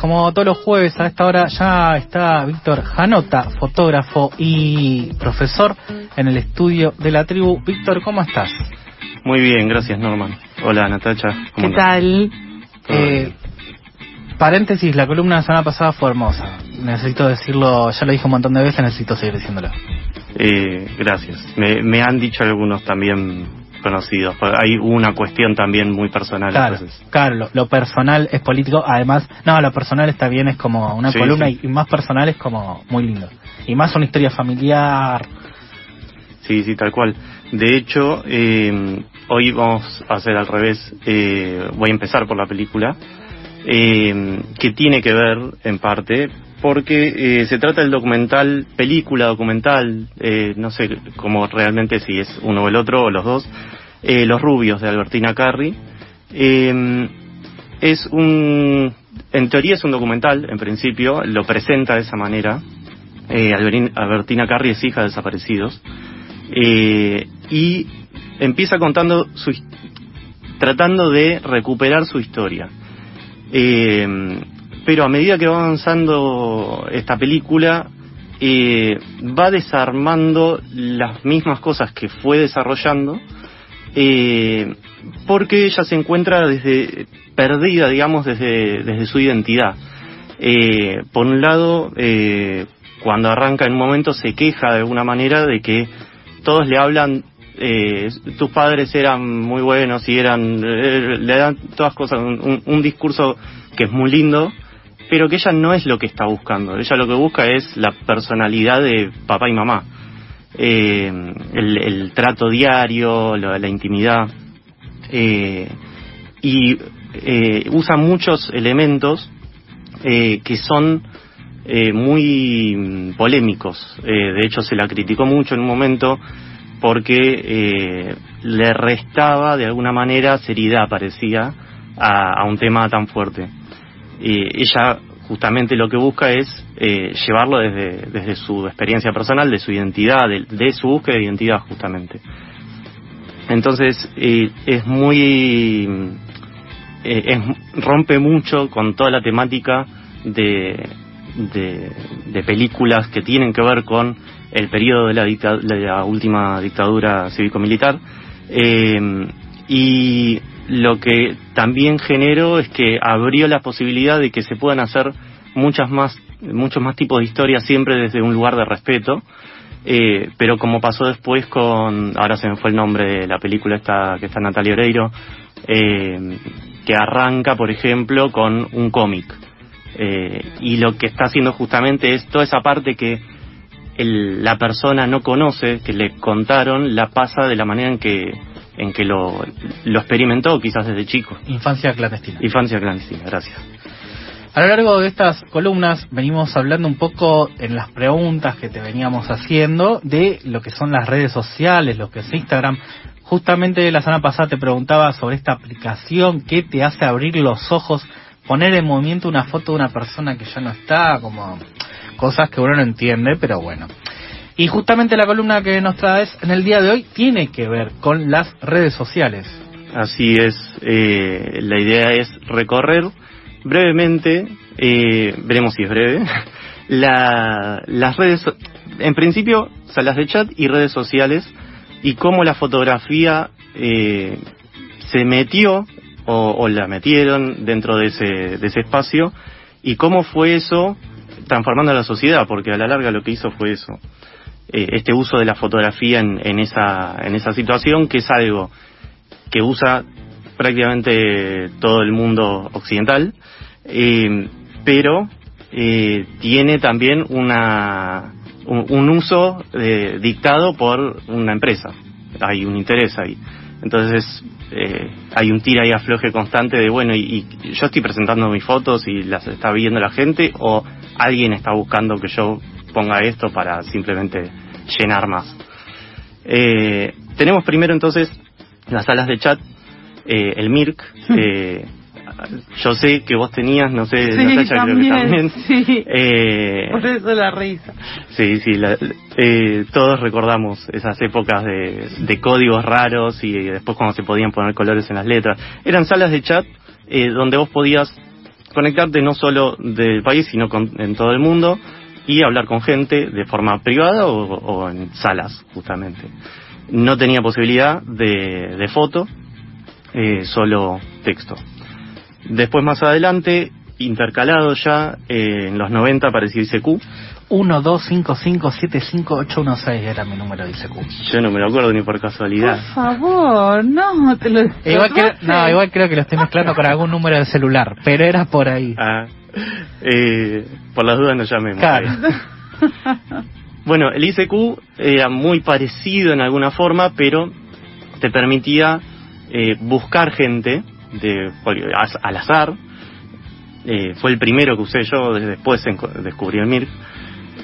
como todos los jueves a esta hora ya está Víctor Janota, fotógrafo y profesor en el estudio de la tribu. Víctor, ¿cómo estás? Muy bien, gracias Norman. Hola Natacha. ¿Qué tal? Eh, paréntesis, la columna de la semana pasada fue hermosa. Necesito decirlo, ya lo dije un montón de veces, necesito seguir diciéndolo. Eh, gracias. Me, me han dicho algunos también conocidos. Hay una cuestión también muy personal. Claro, claro lo, personal es político. Además, no, lo personal está bien, es como una columna Y, más personal es como muy lindo. Y más una historia familiar. Sí, sí, tal cual. De hecho, eh, hoy vamos a hacer al revés. Eh, voy a empezar por la película. Eh, que tiene que ver, en parte, porque se trata del documental, película documental, no sé cómo realmente si es uno o el otro o los dos, eh, Los Rubios de Albertina Carri. Eh, es un, en teoría es un documental, en principio, lo presenta de esa manera. Eh, Albertina Carri es hija de desaparecidos. y empieza contando su, tratando de recuperar su historia. Pero a medida que va avanzando esta película, va desarmando las mismas cosas que fue desarrollando eh, porque ella se encuentra desde perdida, digamos, desde, desde su identidad. Eh, por un lado, eh, cuando arranca en un momento se queja de alguna manera de que todos le hablan, eh, tus padres eran muy buenos y eran, eh, le dan todas cosas, un discurso que es muy lindo, pero que ella no es lo que está buscando. Ella lo que busca es la personalidad de papá y mamá eh, el, trato diario, la, intimidad, eh, y eh, usa muchos elementos eh, que son eh, muy polémicos. de hecho, se la criticó mucho en un momento porque le restaba de alguna manera seriedad, parecía, a, a un tema tan fuerte. ella justamente lo que busca es eh, llevarlo desde, su experiencia personal, de su identidad, de, su búsqueda de identidad justamente. Entonces eh, es muy eh, rompe mucho con toda la temática de, de, películas que tienen que ver con el periodo de la, de la última dictadura cívico-militar y lo que también generó es que abrió la posibilidad de que se puedan hacer muchas más, muchos más tipos de historias siempre desde un lugar de respeto. Eh, pero como pasó después con, ahora se me fue el nombre de la película esta que está Natalia Oreiro, eh, que arranca, por ejemplo, con un cómic. Eh, y lo que está haciendo justamente es toda esa parte que el, la persona no conoce, que le contaron, la pasa de la manera en que en que lo, lo experimentó quizás desde chico. Infancia clandestina. Infancia clandestina, gracias. A lo largo de estas columnas venimos hablando un poco en las preguntas que te veníamos haciendo de lo que son las redes sociales, lo que es Instagram. Justamente la semana pasada te preguntaba sobre esta aplicación que te hace abrir los ojos, poner en movimiento una foto de una persona que ya no está, como cosas que uno no entiende, pero bueno. Y justamente la columna que nos traes en el día de hoy tiene que ver con las redes sociales. Así es, eh, la idea es recorrer brevemente, eh, veremos si es breve, la, las redes, en principio, salas de chat y redes sociales y cómo la fotografía eh, se metió o, o, la metieron dentro de ese, de ese espacio y cómo fue eso transformando la sociedad, porque a la larga lo que hizo fue eso. Eh, este uso de la fotografía en, esa, en esa situación, que es algo que usa prácticamente todo el mundo occidental, eh, pero eh, tiene también una, un, uso dictado por una empresa. Hay un interés ahí. Entonces, hay un tira y afloje constante de, bueno, y, y, yo estoy presentando mis fotos y las está viendo la gente, o alguien está buscando que yo ponga esto para simplemente llenar más. Eh, tenemos primero entonces las salas de chat, eh, el MIRC. Eh, yo sé que vos tenías, no sé, sí, Natacha, también, creo que también. Sí. Eh, Por eso la risa. Sí, sí, la, eh, todos recordamos esas épocas de, de códigos raros y después cuando se podían poner colores en las letras. Eran salas de chat eh, donde vos podías conectarte no solo del país, sino con, en todo el mundo y hablar con gente de forma privada o, o en salas, justamente. No tenía posibilidad de, de foto, eh, solo texto. Después más adelante, intercalado ya, eh, en los 90 apareció ICQ. 125575816 era mi número de ICQ. Yo no me lo acuerdo ni por Por casualidad. favor, no, te lo Igual, que, tatuaste. no, igual creo que lo estoy mezclando con algún número de celular, pero era por ahí. Ah, eh, por las dudas no llamemos. Claro. Bueno, el ICQ era muy parecido en alguna forma, pero te permitía eh, buscar gente de, al azar. Eh, fue el primero que usé yo, después descubrí el MIRC.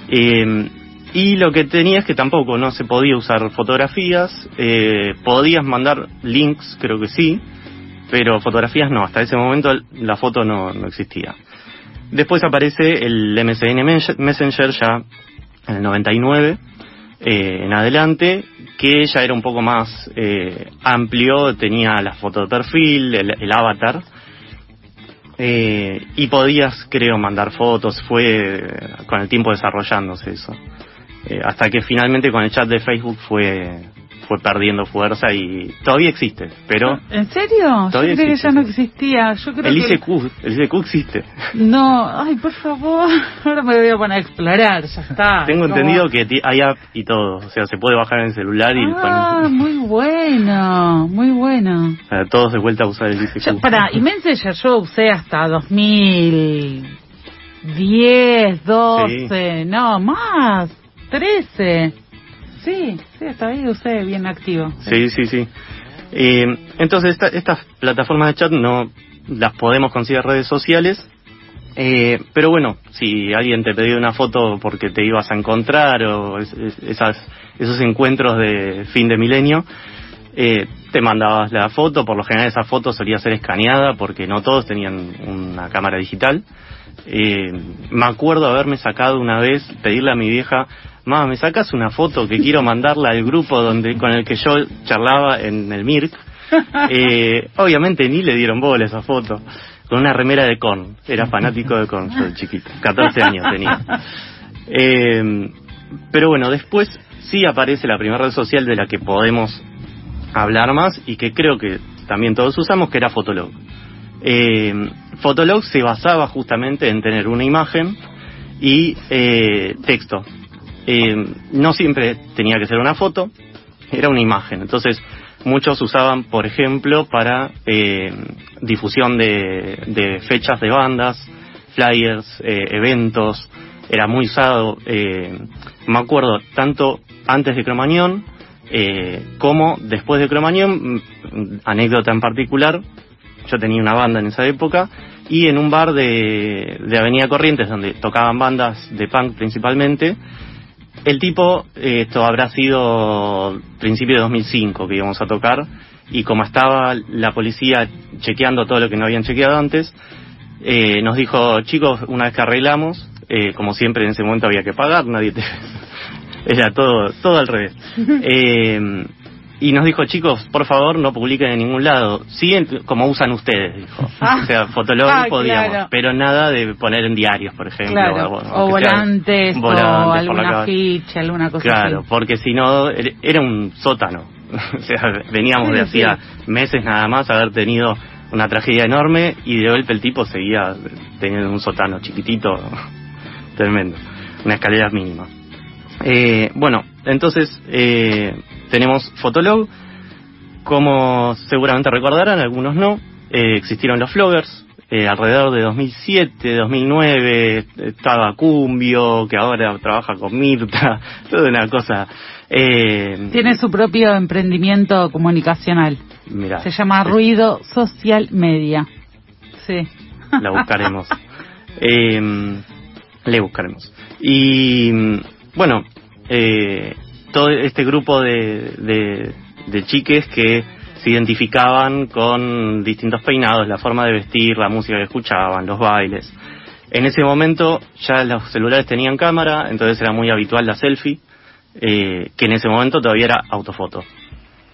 Eh, y lo que tenía es que tampoco no se podía usar fotografías, eh, podías mandar links, creo que sí, pero fotografías no, hasta ese momento la foto no, no existía. Después aparece el MSN Mes- Messenger ya en el 99 eh, en adelante, que ya era un poco más eh, amplio, tenía la foto de perfil, el, el avatar, eh, y podías, creo, mandar fotos, fue con el tiempo desarrollándose eso. Eh, hasta que finalmente con el chat de Facebook fue, fue perdiendo fuerza y todavía existe, pero ¿En serio? Yo Todavía creía que existe, ya no sí. existía. Yo creo el que... ICQ, el ICQ existe. No, ay, por favor. Ahora me voy a poner a explorar, ya está. Tengo Como- entendido que hay app y todo, o sea, se puede bajar en el celular y Ah, poner- muy bueno, muy bueno. para todos de vuelta a usar el ICQ. Yo, para, y Messenger yo usé hasta 2010, 12, no, más, 13. Sí, sí, hasta ahí usé bien activo. Sí, sí, sí. Eh, entonces, esta- estas plataformas de chat no las podemos considerar redes sociales, eh, pero bueno, si alguien te pedía una foto porque te ibas a encontrar o es- es- esas, esos encuentros de fin de milenio, eh, te mandabas la foto, por lo general esa foto solía ser escaneada porque no todos tenían una cámara digital. Eh, me acuerdo haberme sacado una vez, pedirle a mi vieja, mamá, ¿me sacas una foto que quiero mandarla al grupo donde con el que yo charlaba en el MIRC? Eh, obviamente ni le dieron bola a esa foto, con una remera de Korn, era fanático de Korn, yo de chiquito, 14 años tenía. Eh, pero bueno, después sí aparece la primera red social de la que podemos hablar más y que creo que también todos usamos, que era Fotolog. Eh, Fotolog se basaba justamente en tener una imagen y eh, texto. Eh, no siempre tenía que ser una foto, era una imagen. Entonces, muchos usaban, por ejemplo, para eh, difusión de, de fechas de bandas, flyers, eh, eventos. Era muy usado, eh, me acuerdo, tanto antes de Cromañón eh, como después de Cromañón, mm, anécdota en particular, yo tenía una banda en esa época y en un bar de, de Avenida Corrientes donde tocaban bandas de punk principalmente, el tipo, esto habrá sido principio de 2005 que íbamos a tocar y como estaba la policía chequeando todo lo que no habían chequeado antes, eh, nos dijo, chicos, una vez que arreglamos, eh, como siempre en ese momento había que pagar, nadie te... Era todo, todo al revés. Eh, y nos dijo, chicos, por favor no publiquen en ningún lado. Siguen como usan ustedes, dijo. Ah. o sea, Fotolog Ah, podíamos, claro. pero nada de poner en diarios, por ejemplo. Claro, o, o sea volantes, o volantes algún calle. afiche, alguna cosa Claro, así. porque si no, er- era un sótano. o sea, veníamos de Sí, hacía meses nada más haber tenido una tragedia enorme y de golpe el tipo seguía teniendo un sótano chiquitito, tremendo, una escalera mínima. Eh, bueno, entonces eh, tenemos Fotolog, como seguramente recordarán, algunos no, eh, existieron los floggers, eh, alrededor de 2007, 2009, estaba Cumbio, que ahora trabaja con Mirta, toda una cosa. Eh, Tiene su propio emprendimiento comunicacional. mirá, Se llama Ruido Social Media. Sí. La buscaremos. Le buscaremos. Y mm, bueno, eh, todo este grupo de, de, chiques que se identificaban con distintos peinados, la forma de vestir, la música que escuchaban, los bailes. En ese momento ya los celulares tenían cámara, entonces era muy habitual la selfie, eh, que en ese momento todavía era autofoto.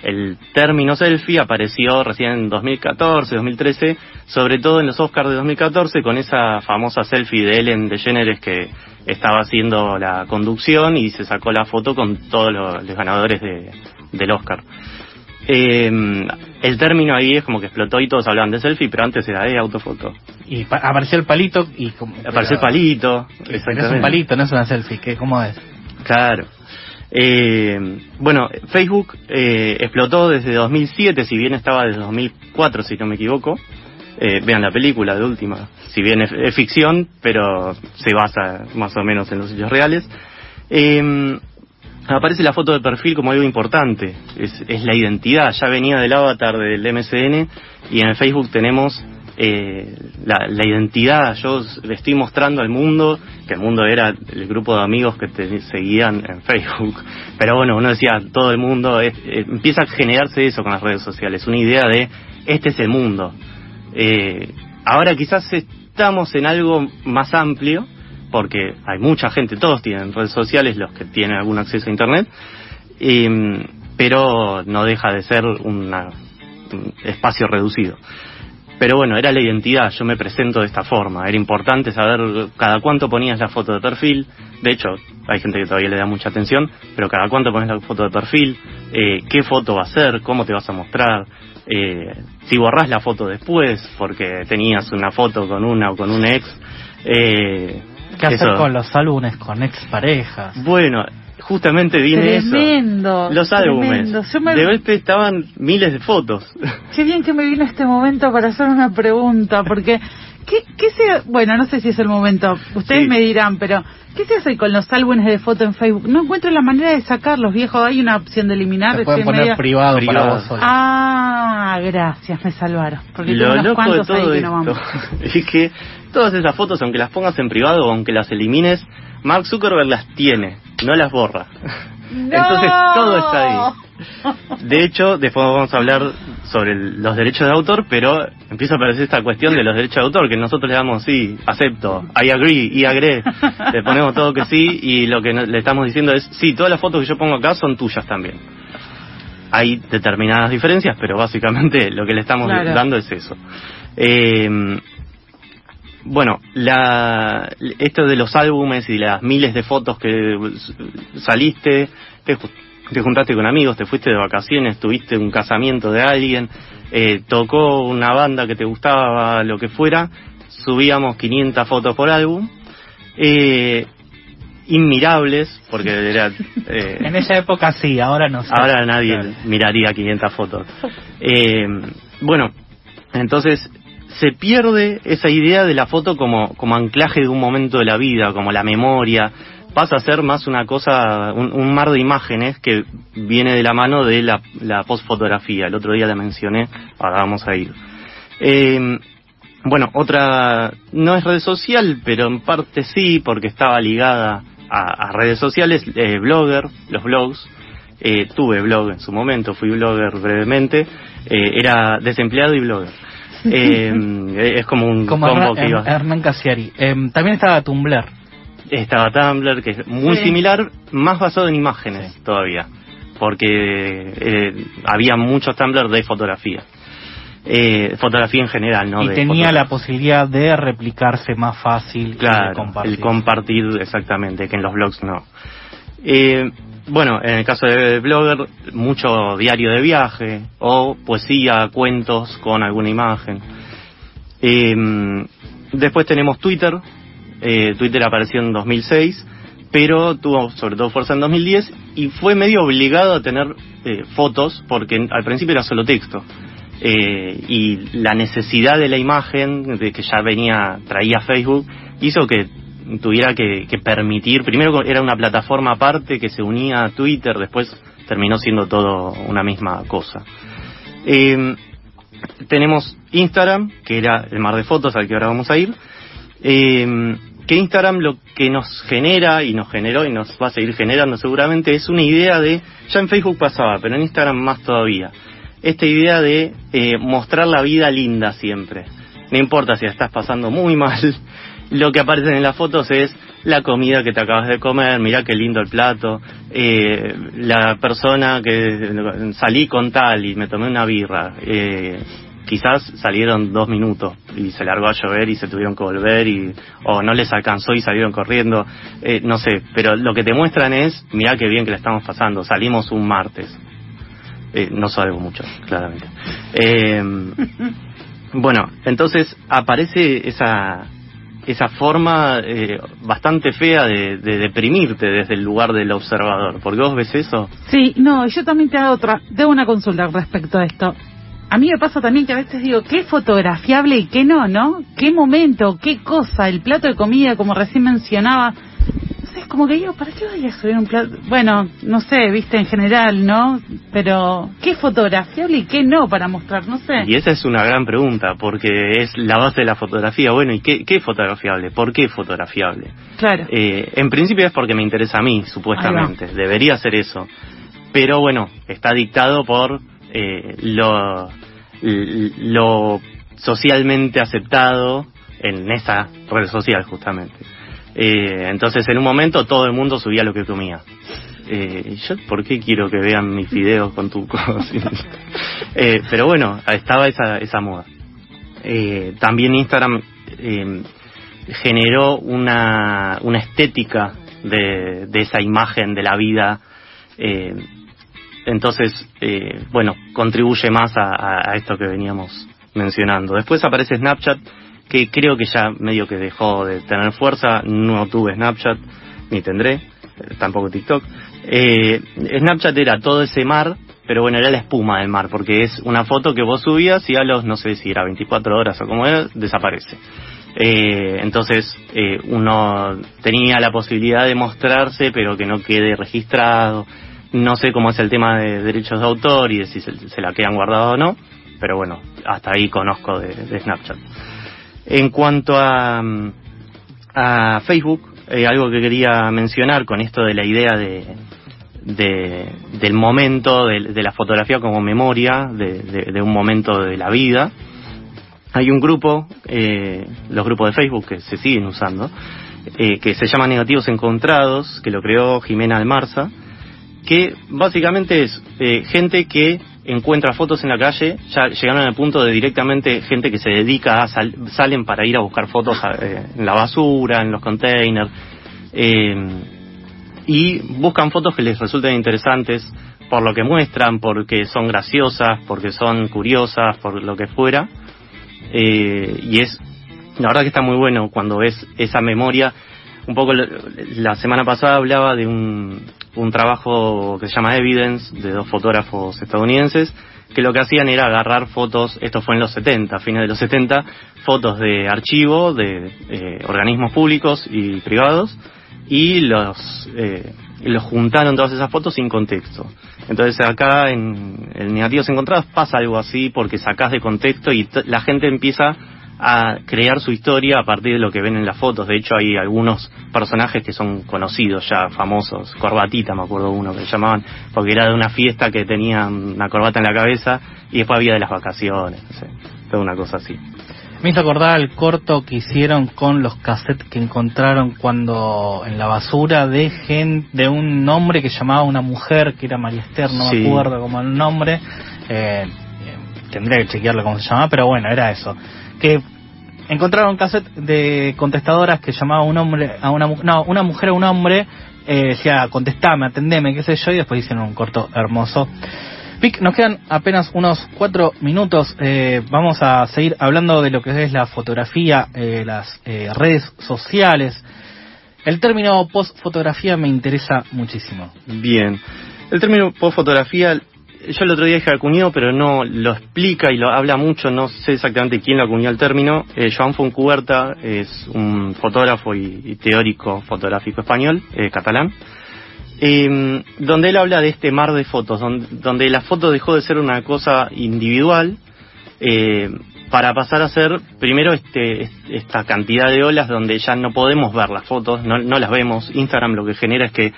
El término selfie apareció recién en 2014, 2013, sobre todo en los Oscars de 2014 con esa famosa selfie de Ellen DeGeneres que estaba haciendo la conducción y se sacó la foto con todos los, ganadores de, del Oscar. Eh, el término ahí es como que explotó y todos hablaban de selfie, pero antes era de autofoto. Y apareció el palito y como, apareció el palito. Es un palito, no es una selfie, que cómo es. Claro. Eh, bueno, Facebook eh, explotó desde 2007, si bien estaba desde 2004, si no me equivoco. Eh, vean la película de última. Si bien es, ficción, pero se basa más o menos en los hechos reales. Eh, aparece la foto de perfil como algo importante. Es, es la identidad. Ya venía del avatar del MSN y en Facebook tenemos eh, la, la, identidad, yo le estoy mostrando al mundo, que el mundo era el grupo de amigos que te seguían en Facebook, pero bueno, uno decía, todo el mundo, eh, empieza a generarse eso con las redes sociales, una idea de, este es el mundo. Eh, ahora quizás estamos en algo más amplio, porque hay mucha gente, todos tienen redes sociales, los que tienen algún acceso a Internet, eh, pero no deja de ser una, un espacio reducido. Pero bueno, era la identidad, yo me presento de esta forma, era importante saber cada cuánto ponías la foto de perfil, de hecho hay gente que todavía le da mucha atención, pero cada cuánto pones la foto de perfil, eh, qué foto va a ser, cómo te vas a mostrar, eh, si borrás la foto después porque tenías una foto con una o con un ex. Eh, ¿Qué hacer con los álbumes con ex parejas? Bueno, justamente viene tremendo, eso. Los álbumes. De golpe estaban miles de fotos. Qué bien que me vino este momento para hacer una pregunta, porque ¿qué, qué se, bueno, no sé si es el momento, ustedes me dirán, pero ¿qué se hace con los álbumes de fotos en Facebook? No encuentro la manera de sacarlos, viejo. Hay una opción de eliminar. Se pueden poner privado, para vos Ah, gracias, me salvaron. Porque Lo unos cuantos ahí que no vamos. es que todas esas fotos, aunque las pongas en privado o aunque las elimines, Mark Zuckerberg las tiene, no las borra. Entonces todo está ahí. De hecho, después vamos a hablar sobre los derechos de autor, pero empieza a aparecer esta cuestión de los derechos de autor, que nosotros le damos sí, acepto, I agree, y agree, le ponemos todo que sí, y lo que le estamos diciendo es, sí, todas las fotos que yo pongo acá son tuyas también. Hay determinadas diferencias, pero básicamente lo que le estamos dando es eso. Eh, bueno, la, esto de los álbumes y las miles de fotos que saliste, te, juntaste con amigos, te fuiste de vacaciones, tuviste un casamiento de alguien, eh, tocó una banda que te gustaba, lo que fuera, subíamos 500 fotos por álbum. Eh, inmirables, porque era... Eh, en esa época sí, ahora no sé. Ahora nadie miraría 500 fotos. Eh, bueno, entonces se pierde esa idea de la foto como, como anclaje de un momento de la vida, como la memoria, pasa a ser más una cosa, un, mar de imágenes que viene de la mano de la, la postfotografía. El otro día la mencioné, ahora vamos a ir. Eh, bueno, otra, no es red social, pero en parte sí, porque estaba ligada a, redes sociales, eh, blogger, los blogs. Eh, tuve blog en su momento, fui blogger brevemente, eh, era desempleado y blogger. Eh, es como un combo que iba. Hernán Casiari. Em, también estaba Tumblr. Estaba Tumblr, que es muy similar, más basado en imágenes todavía, porque eh, había muchos Tumblr de fotografía. Eh, fotografía en general, ¿no? Y tenía la posibilidad de replicarse más fácil. Claro, compartir. el compartir exactamente, que en los blogs no. Eh, bueno, en el caso de Blogger, mucho diario de viaje o poesía, cuentos con alguna imagen. Eh, después tenemos Twitter. Eh, Twitter apareció en 2006, pero tuvo sobre todo fuerza en 2010 y fue medio obligado a tener eh, fotos porque al principio era solo texto. y la necesidad de la imagen de que ya venía, traía Facebook, hizo que tuviera que, permitir, primero era una plataforma aparte que se unía a Twitter, después terminó siendo todo una misma cosa. Eh, tenemos Instagram, que era el mar de fotos al que ahora vamos a ir, eh, que Instagram lo que nos genera y nos generó y nos va a seguir generando seguramente es una idea de, ya en Facebook pasaba, pero en Instagram más todavía, esta idea de eh, mostrar la vida linda siempre. No importa si la estás pasando muy mal, lo que aparece en las fotos es la comida que te acabas de comer, mira qué lindo el plato, eh, la persona que salí con tal y me tomé una birra, eh, quizás salieron dos minutos y se largó a llover y se tuvieron que volver y o no les alcanzó y salieron corriendo, eh, no sé, pero lo que te muestran es, mira qué bien que la estamos pasando, salimos un martes. Eh, no salgo mucho, claramente. Eh, bueno, entonces aparece esa esa forma eh, bastante fea de, de, deprimirte desde el lugar del observador. ¿Por qué vos ves eso? Sí, no, yo también te hago otra, tengo una consulta respecto a esto. A mí me pasa también que a veces digo, ¿qué fotografiable y qué no, no? ¿Qué momento, qué cosa? El plato de comida, como recién mencionaba, es como que digo, ¿para qué voy a subir un plato? Bueno, no sé, viste, en general, ¿no? Pero, ¿qué es fotografiable y qué no para mostrar? No sé. Y esa es una gran pregunta, porque es la base de la fotografía. Bueno, ¿y qué, qué es fotografiable? ¿Por qué fotografiable? Claro. Eh, en principio es porque me interesa a mí, supuestamente. Debería ser eso. Pero bueno, está dictado por eh, lo, lo socialmente aceptado en esa red social, justamente. Eh, entonces en un momento todo el mundo subía lo que comía. Eh, yo, ¿por qué quiero que vean mis videos con tu eh, pero bueno, estaba esa, esa moda. Eh, también Instagram eh, generó una, una estética de, de, esa imagen de la vida. Eh, entonces, bueno, contribuye más a esto que veníamos mencionando. Después aparece Snapchat, que creo que ya medio que dejó de tener fuerza, no tuve Snapchat, ni tendré, tampoco TikTok. Eh, Snapchat era todo ese mar, pero bueno, era la espuma del mar, porque es una foto que vos subías y a los, no sé si era 24 horas o como era, desaparece. Eh, entonces eh, uno tenía la posibilidad de mostrarse, pero que no quede registrado. No sé cómo es el tema de derechos de autor y de si se, la quedan guardados o no, pero bueno, hasta ahí conozco de Snapchat. En cuanto a, a Facebook, eh, algo que quería mencionar con esto de la idea de, de del momento, de, la fotografía como memoria, de, de, un momento de la vida. Hay un grupo, eh, los grupos de Facebook que se siguen usando, eh, que se llama Negativos Encontrados, que lo creó Jimena Almarza, que básicamente es eh, gente que encuentra fotos en la calle, ya llegaron al punto de directamente gente que se dedica a sal, salen para ir a buscar fotos eh, en la basura, en los containers, eh, y buscan fotos que les resulten interesantes por lo que muestran, porque son graciosas, porque son curiosas, por lo que fuera, eh, y es, la verdad que está muy bueno cuando ves esa memoria, un poco la semana pasada hablaba de un, un trabajo que se llama Evidence de dos fotógrafos estadounidenses que lo que hacían era agarrar fotos, esto fue en los 70, fines de los 70, fotos de archivo de eh, organismos públicos y privados y los eh, los juntaron todas esas fotos sin contexto. Entonces acá en el Negativos Encontrados pasa algo así porque sacás de contexto y la gente empieza a crear su historia a partir de lo que ven en las fotos. De hecho, hay algunos personajes que son conocidos ya, famosos. Corbatita, me acuerdo uno que se llamaban, porque era de una fiesta que tenía una corbata en la cabeza y después había de las vacaciones, no sé, toda una cosa así. Me hizo acordar el corto que hicieron con los cassettes que encontraron cuando en la basura de gente, de un nombre que llamaba a una mujer que era María Esther, no sí. me acuerdo como el nombre. Eh, tendría que chequearlo cómo se llamaba, pero bueno, era eso. Que encontraron cassette de contestadoras que llamaba un hombre a una no una mujer a un hombre eh, decía contestame atendeme qué sé yo y después hicieron un corto hermoso. Vic, nos quedan apenas unos cuatro minutos eh, vamos a seguir hablando de lo que es la fotografía eh, las eh, redes sociales. El término post fotografía me interesa muchísimo. Bien. El término post fotografía yo el otro día dije acuñó, pero no lo explica y lo habla mucho, no sé exactamente quién lo acuñó el término. Eh, Joan Foncuberta es un fotógrafo y, teórico fotográfico español, eh, catalán, eh, donde él habla de este mar de fotos, donde, donde la foto dejó de ser una cosa individual eh, para pasar a ser primero este, esta cantidad de olas donde ya no podemos ver las fotos, no las vemos. Instagram lo que genera es que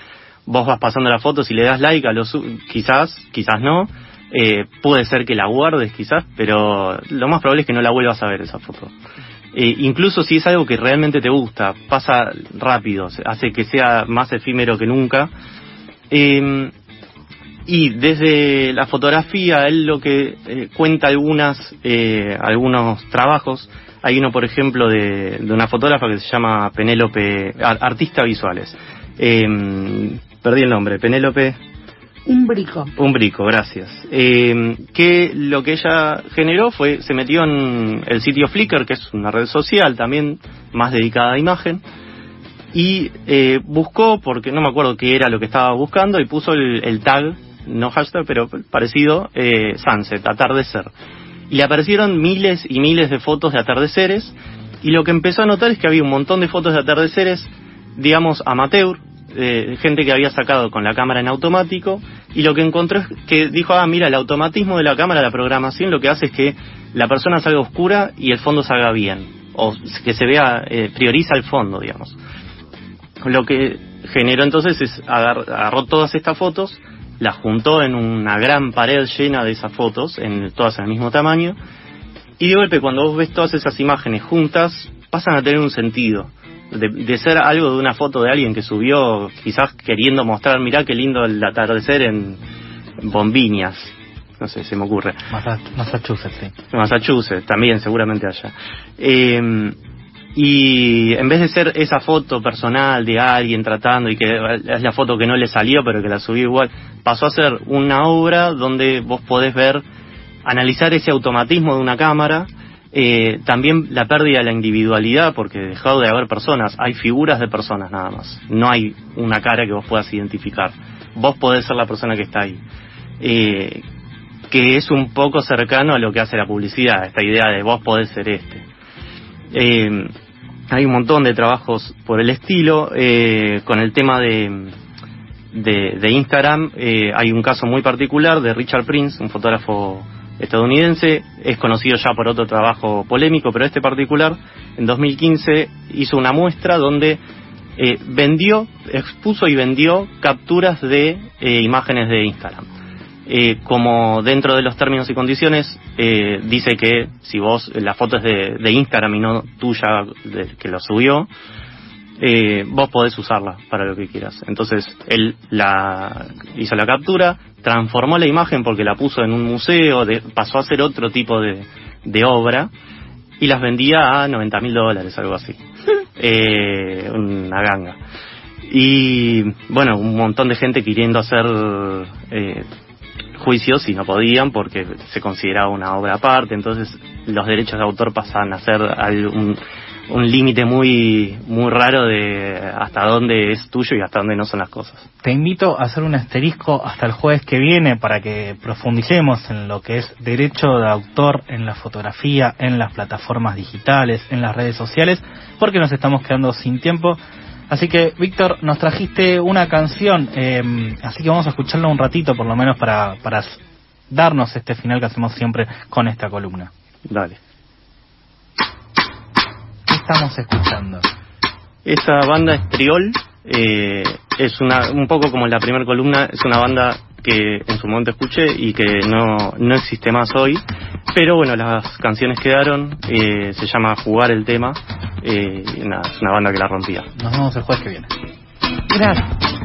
vos vas pasando las fotos y le das like a los quizás, quizás no, eh, puede ser que la guardes quizás, pero lo más probable es que no la vuelvas a ver esa foto. Eh, incluso si es algo que realmente te gusta, pasa rápido, hace que sea más efímero que nunca. Eh, y desde la fotografía, él lo que eh, cuenta algunas, algunos trabajos. Hay uno, por ejemplo, de, una fotógrafa que se llama Penélope, artista visuales. Em, perdí el nombre, Penélope. Un brico. Un brico, gracias. Eh, que lo que ella generó fue, se metió en el sitio Flickr, que es una red social también más dedicada a imagen, y eh, buscó, porque no me acuerdo qué era lo que estaba buscando, y puso el tag no hashtag, pero parecido, eh, sunset, atardecer. Y le aparecieron miles y miles de fotos de atardeceres, y lo que empezó a notar es que había un montón de fotos de atardeceres, digamos, amateur, eh, gente que había sacado con la cámara en automático, y lo que encontró es que dijo, ah, mira, el automatismo de la cámara, la programación, lo que hace es que la persona salga oscura y el fondo salga bien, o que se vea, eh, prioriza el fondo, digamos. Lo que generó entonces es agarró todas estas fotos, la juntó en una gran pared llena de esas fotos, en todas al mismo tamaño, y de golpe cuando vos ves todas esas imágenes juntas, pasan a tener un sentido. De, ser algo de una foto de alguien que subió, quizás queriendo mostrar, mirá qué lindo el atardecer en Bombiñas. No sé, se me ocurre. Massachusetts, sí. Massachusetts, también, seguramente allá. Eh, y en vez de ser esa foto personal de alguien tratando y que es la foto que no le salió pero que la subió igual, pasó a ser una obra donde vos podés ver, analizar ese automatismo de una cámara, eh, también la pérdida de la individualidad porque dejado de haber personas, hay figuras de personas nada más, no hay una cara que vos puedas identificar, vos podés ser la persona que está ahí. Eh, que es un poco cercano a lo que hace la publicidad, esta idea de vos podés ser este. Eh, hay un montón de trabajos por el estilo. Eh, con el tema de, de, Instagram, eh, hay un caso muy particular de Richard Prince, un fotógrafo estadounidense. Es conocido ya por otro trabajo polémico, pero este particular, en 2015, hizo una muestra donde eh, vendió, expuso y vendió capturas de imágenes de Instagram. Eh, como dentro de los términos y condiciones eh, dice que si vos la foto es de, Instagram y no tuya que lo subió eh, vos podés usarla para lo que quieras. Entonces él la hizo la captura transformó la imagen porque la puso en un museo pasó a ser otro tipo de, de obra y las vendía a 90 mil dólares algo así. Una ganga. Y bueno un montón de gente queriendo hacer juicios y no podían porque se consideraba una obra aparte, entonces los derechos de autor pasan a ser un, un límite muy muy raro de hasta dónde es tuyo y hasta dónde no son las cosas. Te invito a hacer un asterisco hasta el jueves que viene para que profundicemos en lo que es derecho de autor en la fotografía, en las plataformas digitales, en las redes sociales, porque nos estamos quedando sin tiempo. Así que, Víctor, nos trajiste una canción, em, así que vamos a escucharla un ratito, por lo menos, para, para darnos este final que hacemos siempre con esta columna. Dale. ¿Qué estamos escuchando? Esta banda es Triol, eh, es una, un poco como la primera columna, es una banda que en su momento escuché y que no, no existe más hoy. Pero bueno, las canciones quedaron, eh, se llama Jugar el tema, eh, nada, es una banda que la rompía. Nos vemos el jueves que viene. Gracias.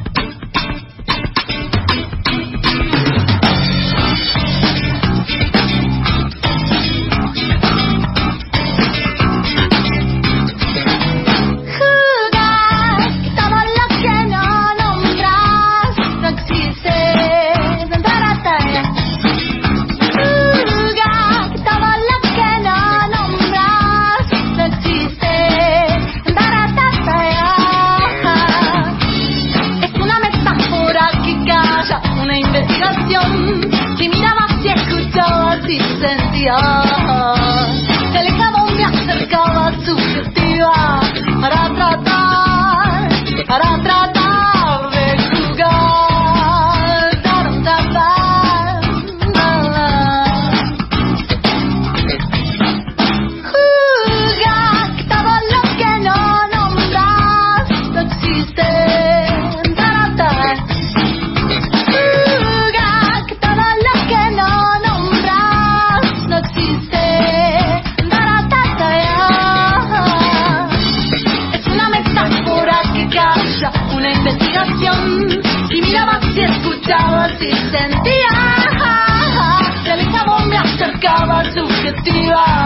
positiva.